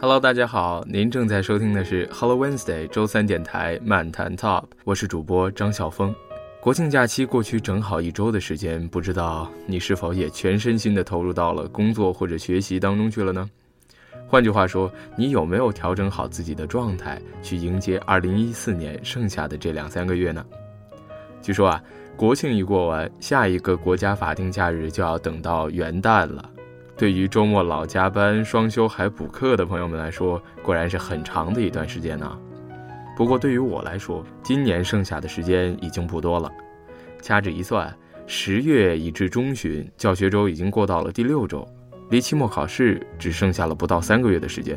Hello，大家好，您正在收听的是 Hello Wednesday 周三电台漫谈 Top，我是主播张晓峰。国庆假期过去正好一周的时间，不知道你是否也全身心的投入到了工作或者学习当中去了呢？换句话说，你有没有调整好自己的状态，去迎接2014年剩下的这两三个月呢？据说啊，国庆一过完，下一个国家法定假日就要等到元旦了。对于周末老加班、双休还补课的朋友们来说，果然是很长的一段时间呢。不过对于我来说，今年剩下的时间已经不多了。掐指一算，十月已至中旬，教学周已经过到了第六周。离期末考试只剩下了不到三个月的时间，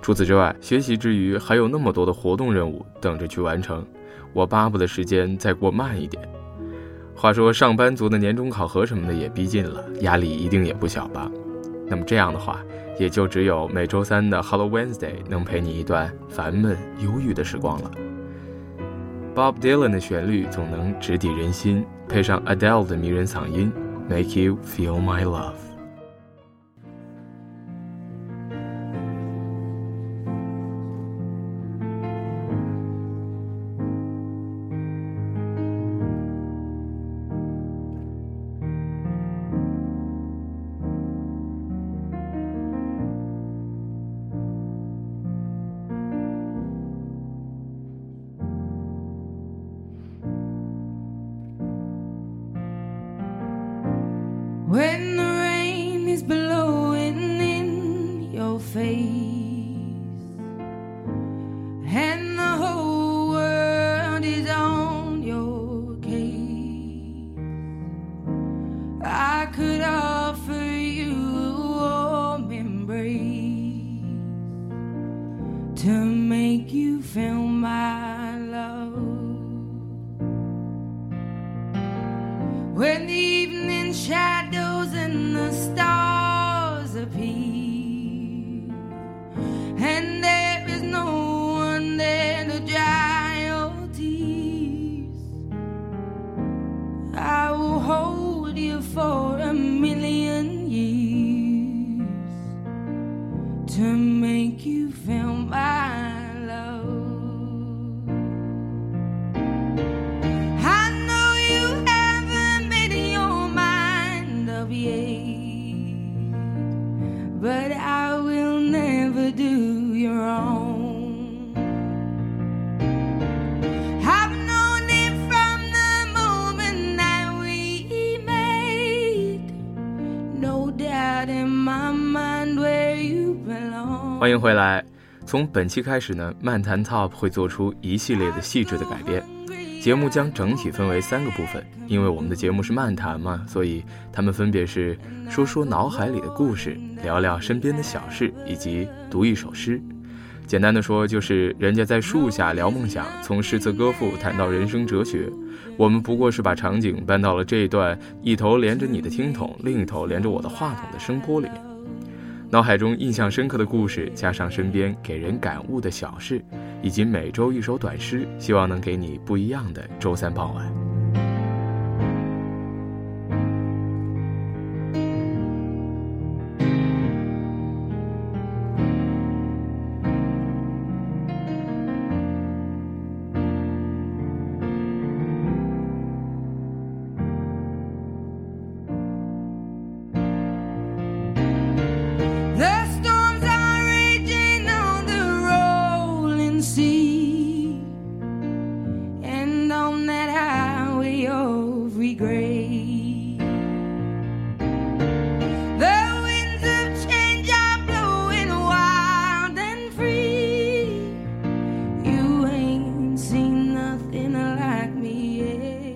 除此之外，学习之余还有那么多的活动任务等着去完成，我巴不得时间再过慢一点。话说，上班族的年终考核什么的也逼近了，压力一定也不小吧？那么这样的话，也就只有每周三的 Hello Wednesday 能陪你一段烦闷忧郁的时光了。Bob Dylan 的旋律总能直抵人心，配上 Adele 的迷人嗓音，Make you feel my love。迎回来。从本期开始呢，漫谈 Top 会做出一系列的细致的改编。节目将整体分为三个部分，因为我们的节目是漫谈嘛，所以他们分别是说说脑海里的故事，聊聊身边的小事，以及读一首诗。简单的说，就是人家在树下聊梦想，从诗词歌赋谈到人生哲学，我们不过是把场景搬到了这一段一头连着你的听筒，另一头连着我的话筒的声波里面。脑海中印象深刻的故事，加上身边给人感悟的小事，以及每周一首短诗，希望能给你不一样的周三傍晚。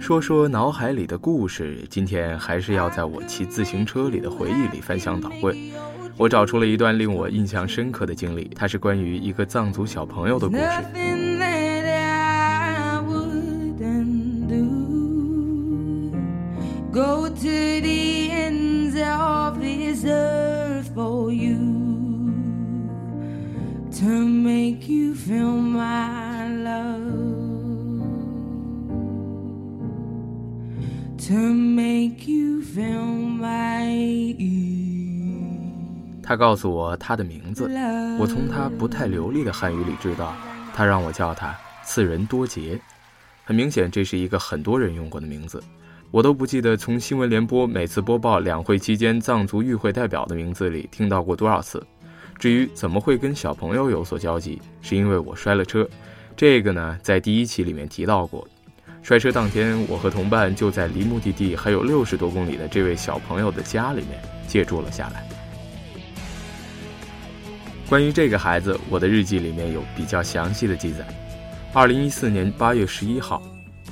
说说脑海里的故事，今天还是要在我骑自行车里的回忆里翻箱倒柜。我找出了一段令我印象深刻的经历，它是关于一个藏族小朋友的故事。to make you feel 他告诉我他的名字，我从他不太流利的汉语里知道，他让我叫他次仁多杰。很明显，这是一个很多人用过的名字，我都不记得从新闻联播每次播报两会期间藏族与会代表的名字里听到过多少次。至于怎么会跟小朋友有所交集，是因为我摔了车，这个呢在第一期里面提到过。摔车当天，我和同伴就在离目的地还有六十多公里的这位小朋友的家里面借住了下来。关于这个孩子，我的日记里面有比较详细的记载。二零一四年八月十一号，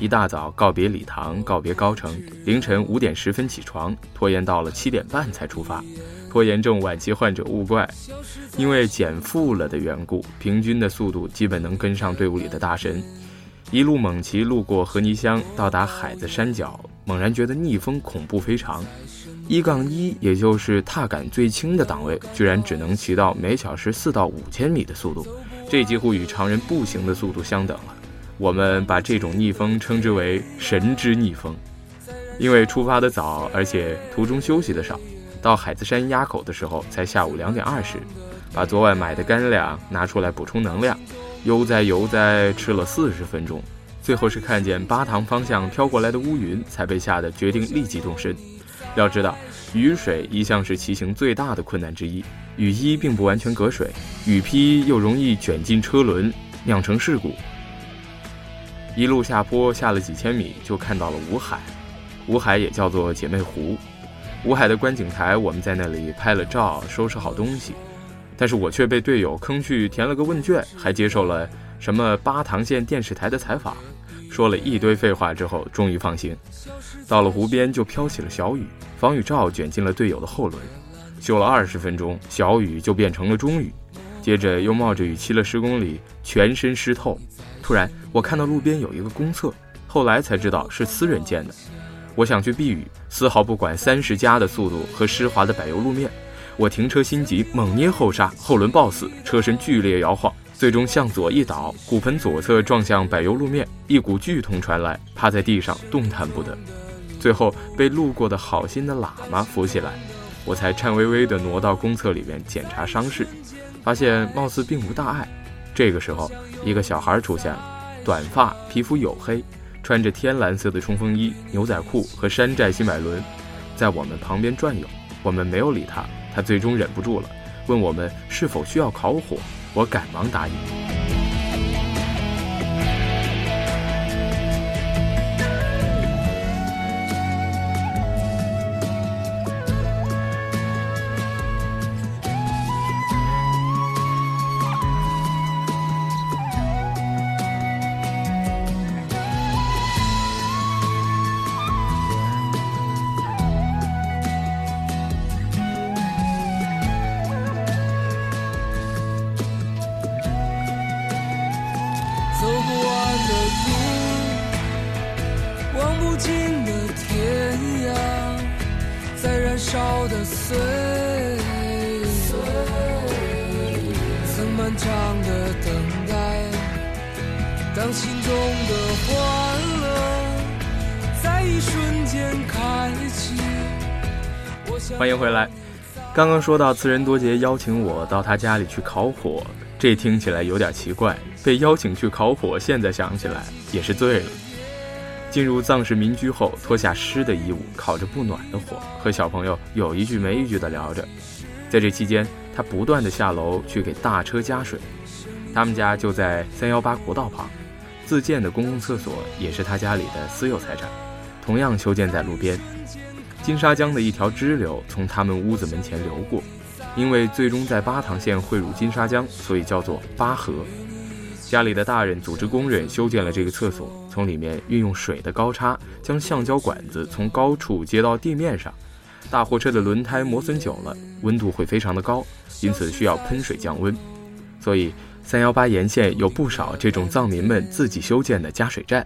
一大早告别礼堂，告别高城，凌晨五点十分起床，拖延到了七点半才出发。拖延症晚期患者勿怪，因为减负了的缘故，平均的速度基本能跟上队伍里的大神。一路猛骑，路过河泥乡，到达海子山脚，猛然觉得逆风恐怖非常。一杠一，也就是踏感最轻的档位，居然只能骑到每小时四到五千米的速度，这几乎与常人步行的速度相等了。我们把这种逆风称之为“神之逆风”，因为出发的早，而且途中休息的少，到海子山垭口的时候才下午两点二十，把昨晚买的干粮拿出来补充能量，悠哉悠哉吃了四十分钟，最后是看见巴塘方向飘过来的乌云，才被吓得决定立即动身。要知道，雨水一向是骑行最大的困难之一。雨衣并不完全隔水，雨披又容易卷进车轮，酿成事故。一路下坡，下了几千米，就看到了五海。五海也叫做姐妹湖。五海的观景台，我们在那里拍了照，收拾好东西。但是我却被队友坑去填了个问卷，还接受了什么巴塘县电视台的采访。说了一堆废话之后，终于放心。到了湖边就飘起了小雨，防雨罩卷进了队友的后轮。修了二十分钟，小雨就变成了中雨。接着又冒着雨骑了十公里，全身湿透。突然我看到路边有一个公厕，后来才知道是私人建的。我想去避雨，丝毫不管三十加的速度和湿滑的柏油路面。我停车心急，猛捏后刹，后轮抱死，车身剧烈摇晃。最终向左一倒，骨盆左侧撞向柏油路面，一股剧痛传来，趴在地上动弹不得。最后被路过的好心的喇嘛扶起来，我才颤巍巍地挪到公厕里面检查伤势，发现貌似并无大碍。这个时候，一个小孩出现了，短发，皮肤黝黑，穿着天蓝色的冲锋衣、牛仔裤和山寨新百伦，在我们旁边转悠。我们没有理他，他最终忍不住了，问我们是否需要烤火。我赶忙答应。当心中的欢乐在一瞬间开启。欢迎回来。刚刚说到次仁多杰邀请我到他家里去烤火，这听起来有点奇怪。被邀请去烤火，现在想起来也是醉了。进入藏式民居后，脱下湿的衣物，烤着不暖的火，和小朋友有一句没一句的聊着。在这期间，他不断的下楼去给大车加水。他们家就在三幺八国道旁，自建的公共厕所也是他家里的私有财产，同样修建在路边。金沙江的一条支流从他们屋子门前流过，因为最终在巴塘县汇入金沙江，所以叫做巴河。家里的大人组织工人修建了这个厕所，从里面运用水的高差，将橡胶管子从高处接到地面上。大货车的轮胎磨损久了，温度会非常的高，因此需要喷水降温。所以三幺八沿线有不少这种藏民们自己修建的加水站，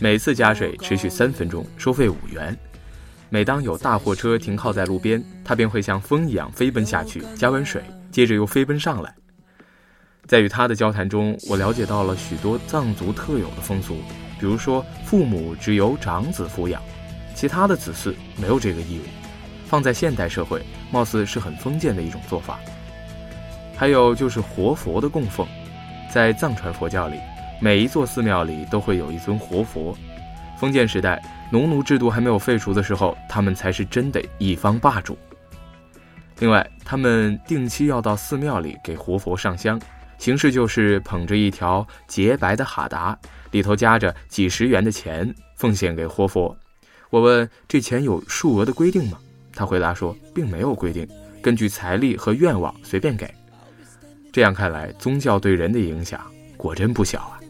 每次加水持续三分钟，收费五元。每当有大货车停靠在路边，他便会像风一样飞奔下去，加完水，接着又飞奔上来。在与他的交谈中，我了解到了许多藏族特有的风俗，比如说父母只由长子抚养，其他的子嗣没有这个义务。放在现代社会，貌似是很封建的一种做法。还有就是活佛的供奉，在藏传佛教里，每一座寺庙里都会有一尊活佛。封建时代，农奴制度还没有废除的时候，他们才是真的一方霸主。另外，他们定期要到寺庙里给活佛上香，形式就是捧着一条洁白的哈达，里头夹着几十元的钱，奉献给活佛。我问这钱有数额的规定吗？他回答说，并没有规定，根据财力和愿望随便给。这样看来，宗教对人的影响果真不小啊。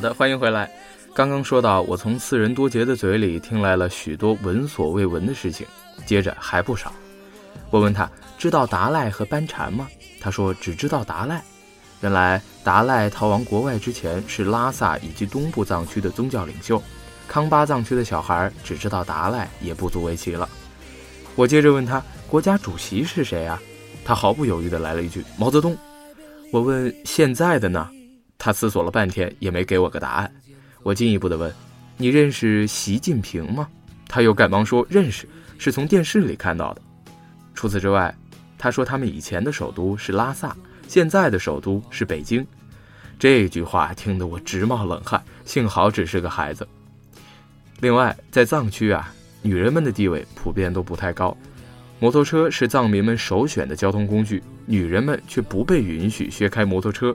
好的，欢迎回来。刚刚说到，我从四人多杰的嘴里听来了许多闻所未闻的事情，接着还不少。我问他知道达赖和班禅吗？他说只知道达赖。原来达赖逃亡国外之前是拉萨以及东部藏区的宗教领袖，康巴藏区的小孩只知道达赖也不足为奇了。我接着问他国家主席是谁啊？他毫不犹豫地来了一句毛泽东。我问现在的呢？他思索了半天也没给我个答案。我进一步的问：“你认识习近平吗？”他又赶忙说：“认识，是从电视里看到的。”除此之外，他说他们以前的首都是拉萨，现在的首都是北京。这句话听得我直冒冷汗，幸好只是个孩子。另外，在藏区啊，女人们的地位普遍都不太高，摩托车是藏民们首选的交通工具，女人们却不被允许学开摩托车。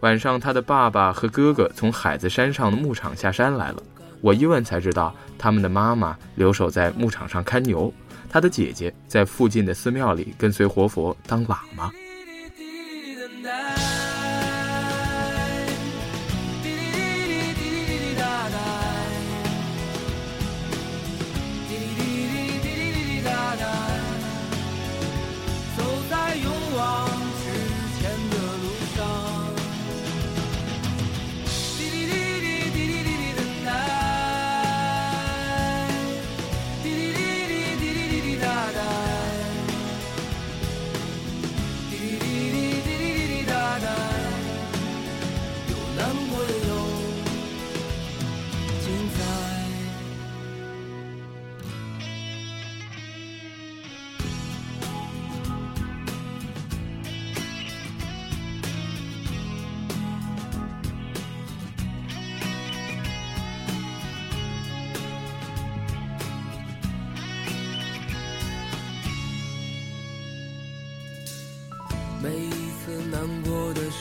晚上，他的爸爸和哥哥从海子山上的牧场下山来了。我一问才知道，他们的妈妈留守在牧场上看牛，他的姐姐在附近的寺庙里跟随活佛当喇嘛。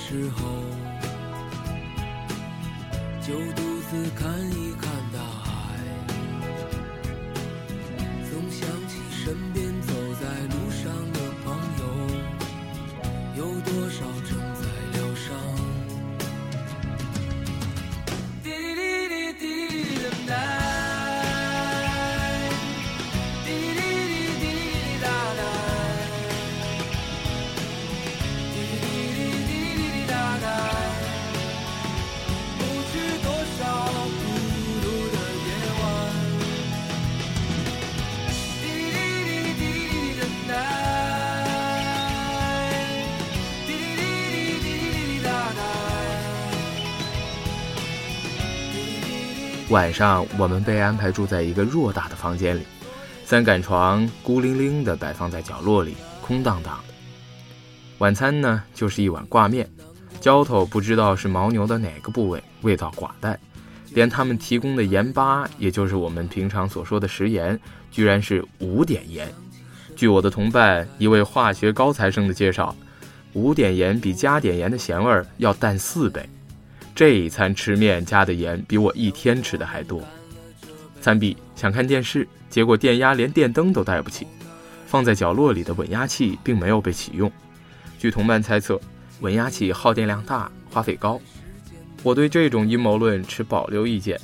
时候，就独自看一晚上，我们被安排住在一个偌大的房间里，三杆床孤零零地摆放在角落里，空荡荡的。晚餐呢，就是一碗挂面，浇头不知道是牦牛的哪个部位，味道寡淡，连他们提供的盐巴，也就是我们平常所说的食盐，居然是五点盐。据我的同伴一位化学高材生的介绍，五点盐比加点盐的咸味儿要淡四倍。这一餐吃面加的盐比我一天吃的还多。餐 B 想看电视，结果电压连电灯都带不起，放在角落里的稳压器并没有被启用。据同伴猜测，稳压器耗电量大，花费高。我对这种阴谋论持保留意见。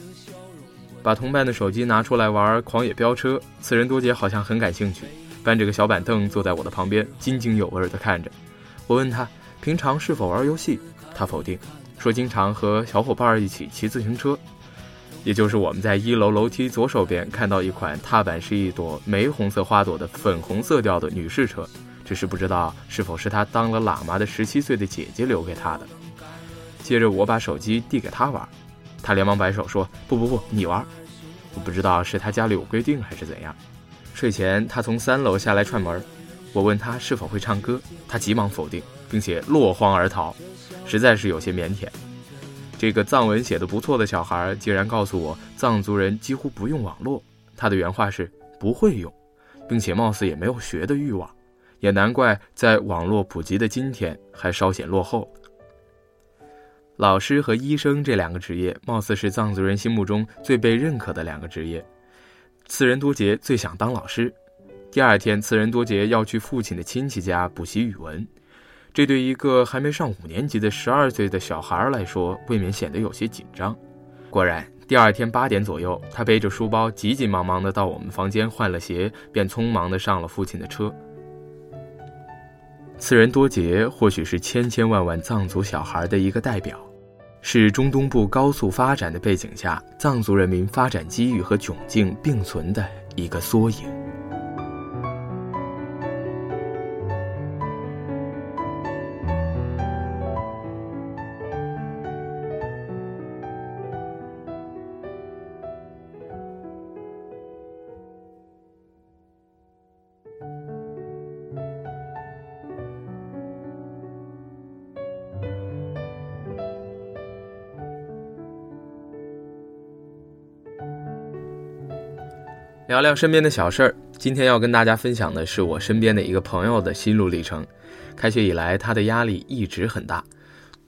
把同伴的手机拿出来玩狂野飙车，此人多杰好像很感兴趣，搬着个小板凳坐在我的旁边，津津有味地看着。我问他平常是否玩游戏，他否定。说经常和小伙伴一起骑自行车，也就是我们在一楼楼梯左手边看到一款踏板是一朵玫红色花朵的粉红色调的女士车，只是不知道是否是他当了喇嘛的十七岁的姐姐留给他的。接着我把手机递给他玩，他连忙摆手说：“不不不，你玩。”我不知道是他家里有规定还是怎样。睡前他从三楼下来串门，我问他是否会唱歌，他急忙否定，并且落荒而逃。实在是有些腼腆。这个藏文写的不错的小孩竟然告诉我，藏族人几乎不用网络。他的原话是不会用，并且貌似也没有学的欲望，也难怪在网络普及的今天还稍显落后。老师和医生这两个职业，貌似是藏族人心目中最被认可的两个职业。次仁多杰最想当老师。第二天，次仁多杰要去父亲的亲戚家补习语文。这对一个还没上五年级的十二岁的小孩来说，未免显得有些紧张。果然，第二天八点左右，他背着书包，急急忙忙的到我们房间换了鞋，便匆忙的上了父亲的车。次仁多杰或许是千千万万藏族小孩的一个代表，是中东部高速发展的背景下，藏族人民发展机遇和窘境并存的一个缩影。聊聊身边的小事儿。今天要跟大家分享的是我身边的一个朋友的心路历程。开学以来，他的压力一直很大。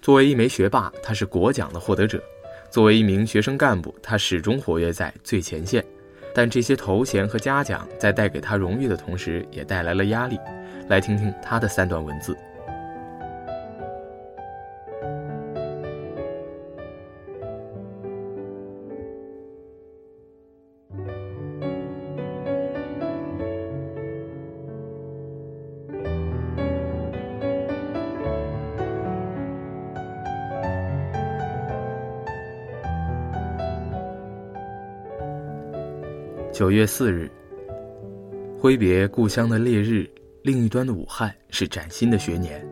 作为一枚学霸，他是国奖的获得者；作为一名学生干部，他始终活跃在最前线。但这些头衔和嘉奖在带给他荣誉的同时，也带来了压力。来听听他的三段文字。九月四日，挥别故乡的烈日，另一端的武汉是崭新的学年。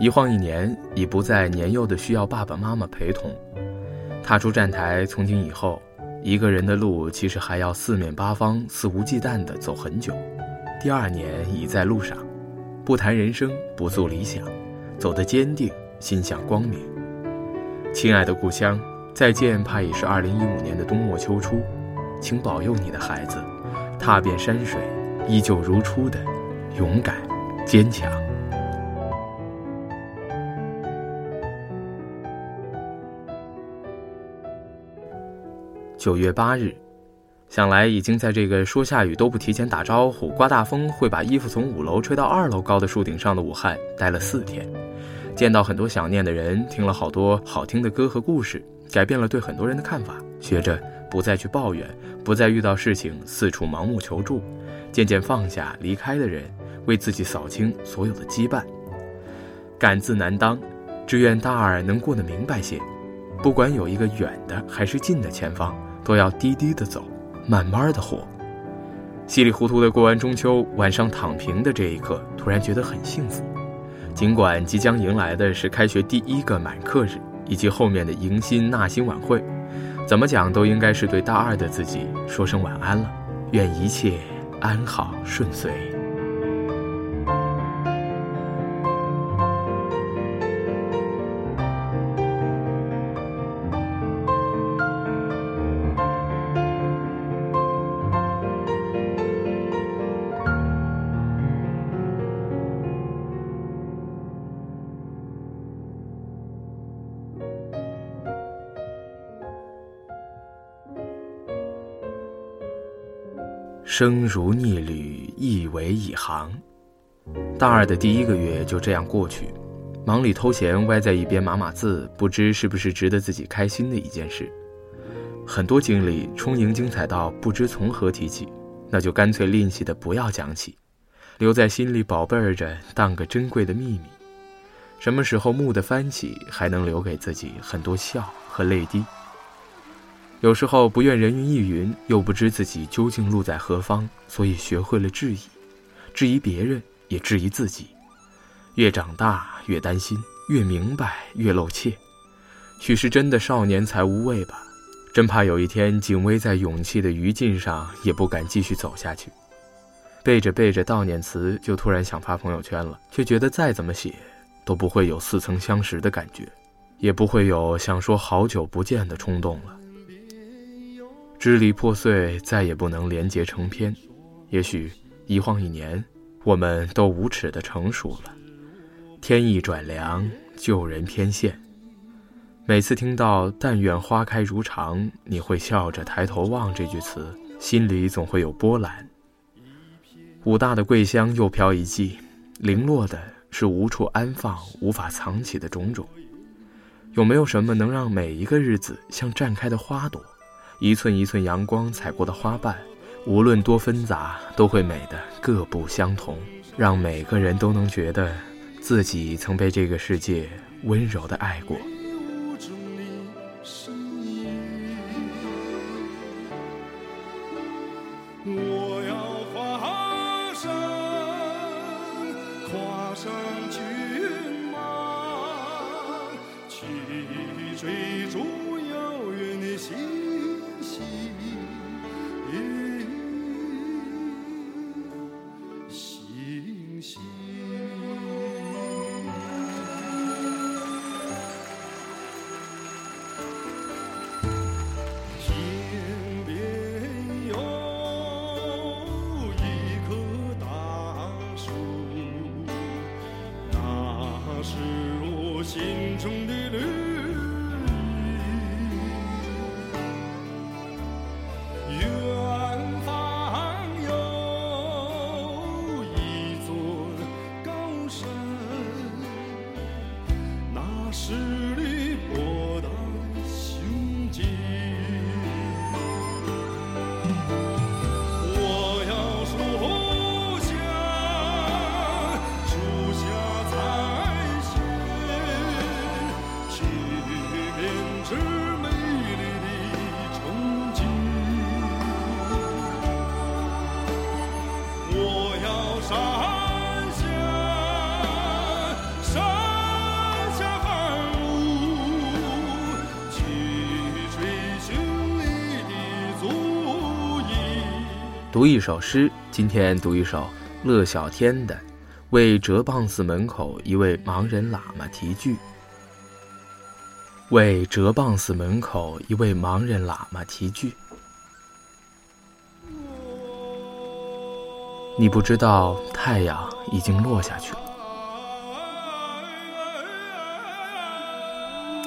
一晃一年，已不再年幼的需要爸爸妈妈陪同。踏出站台，从今以后，一个人的路其实还要四面八方、肆无忌惮地走很久。第二年已在路上，不谈人生，不诉理想，走得坚定，心向光明。亲爱的故乡，再见，怕已是二零一五年的冬末秋初。请保佑你的孩子踏遍山水依旧如初的勇敢坚强。九月八日想来已经在这个说下雨都不提前打招呼刮大风会把衣服从五楼吹到二楼高的树顶上的武汉待了四天。见到很多想念的人听了好多好听的歌和故事改变了对很多人的看法学着不再去抱怨，不再遇到事情四处盲目求助，渐渐放下离开的人，为自己扫清所有的羁绊。敢字难当，只愿大二能过得明白些。不管有一个远的还是近的前方，都要低低的走，慢慢的活。稀里糊涂的过完中秋，晚上躺平的这一刻，突然觉得很幸福。尽管即将迎来的是开学第一个满课日，以及后面的迎新纳新晚会，怎么讲都应该是对大二的自己说声晚安了。愿一切安好顺遂。生如逆旅，亦为一行。大二的第一个月就这样过去，忙里偷闲，歪在一边码码字，不知是不是值得自己开心的一件事。很多经历充盈精彩到不知从何提起，那就干脆吝惜的不要讲起，留在心里宝贝儿着，当个珍贵的秘密。什么时候蓦地翻起，还能留给自己很多笑和泪滴。有时候不愿人云亦云，又不知自己究竟路在何方，所以学会了质疑，质疑别人，也质疑自己。越长大越担心，越明白越露怯。许是真的少年才无畏吧，真怕有一天紧偎在勇气的余烬上，也不敢继续走下去。背着背着悼念词，就突然想发朋友圈了，却觉得再怎么写，都不会有似曾相识的感觉，也不会有想说好久不见的冲动了。支离破碎，再也不能连结成篇。也许一晃一年，我们都无耻的成熟了。天意转凉，旧人偏现。每次听到“但愿花开如常，你会笑着抬头望”这句词，心里总会有波澜。武大的桂香又飘一季，零落的是无处安放、无法藏起的种种。有没有什么能让每一个日子像绽开的花朵？一寸一寸阳光踩过的花瓣，无论多纷杂，都会美得各不相同，让每个人都能觉得，自己曾被这个世界温柔的爱过。读一首诗，今天读一首乐小天的《为哲蚌寺门口一位盲人喇嘛题句》。为哲蚌寺门口一位盲人喇嘛题句。你不知道太阳已经落下去了，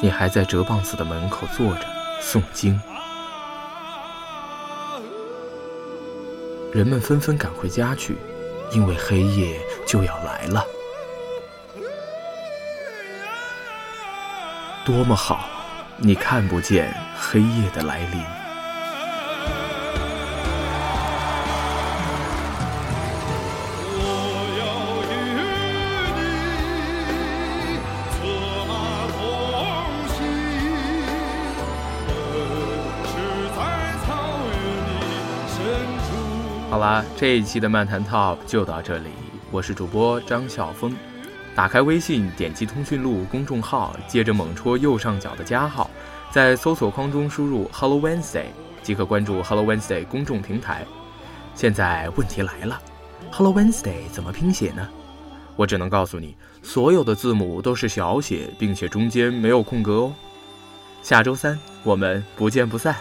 你还在哲蚌寺的门口坐着诵经。人们纷纷赶回家去，因为黑夜就要来了。多么好，你看不见黑夜的来临。好啦，这一期的漫谈 Top 就到这里，我是主播张晓峰。打开微信，点击通讯录公众号，接着猛戳右上角的加号，在搜索框中输入 Hello Wednesday 即可关注 Hello Wednesday 公众平台。现在问题来了，Hello Wednesday 怎么拼写呢？我只能告诉你，所有的字母都是小写，并且中间没有空格哦。下周三我们不见不散。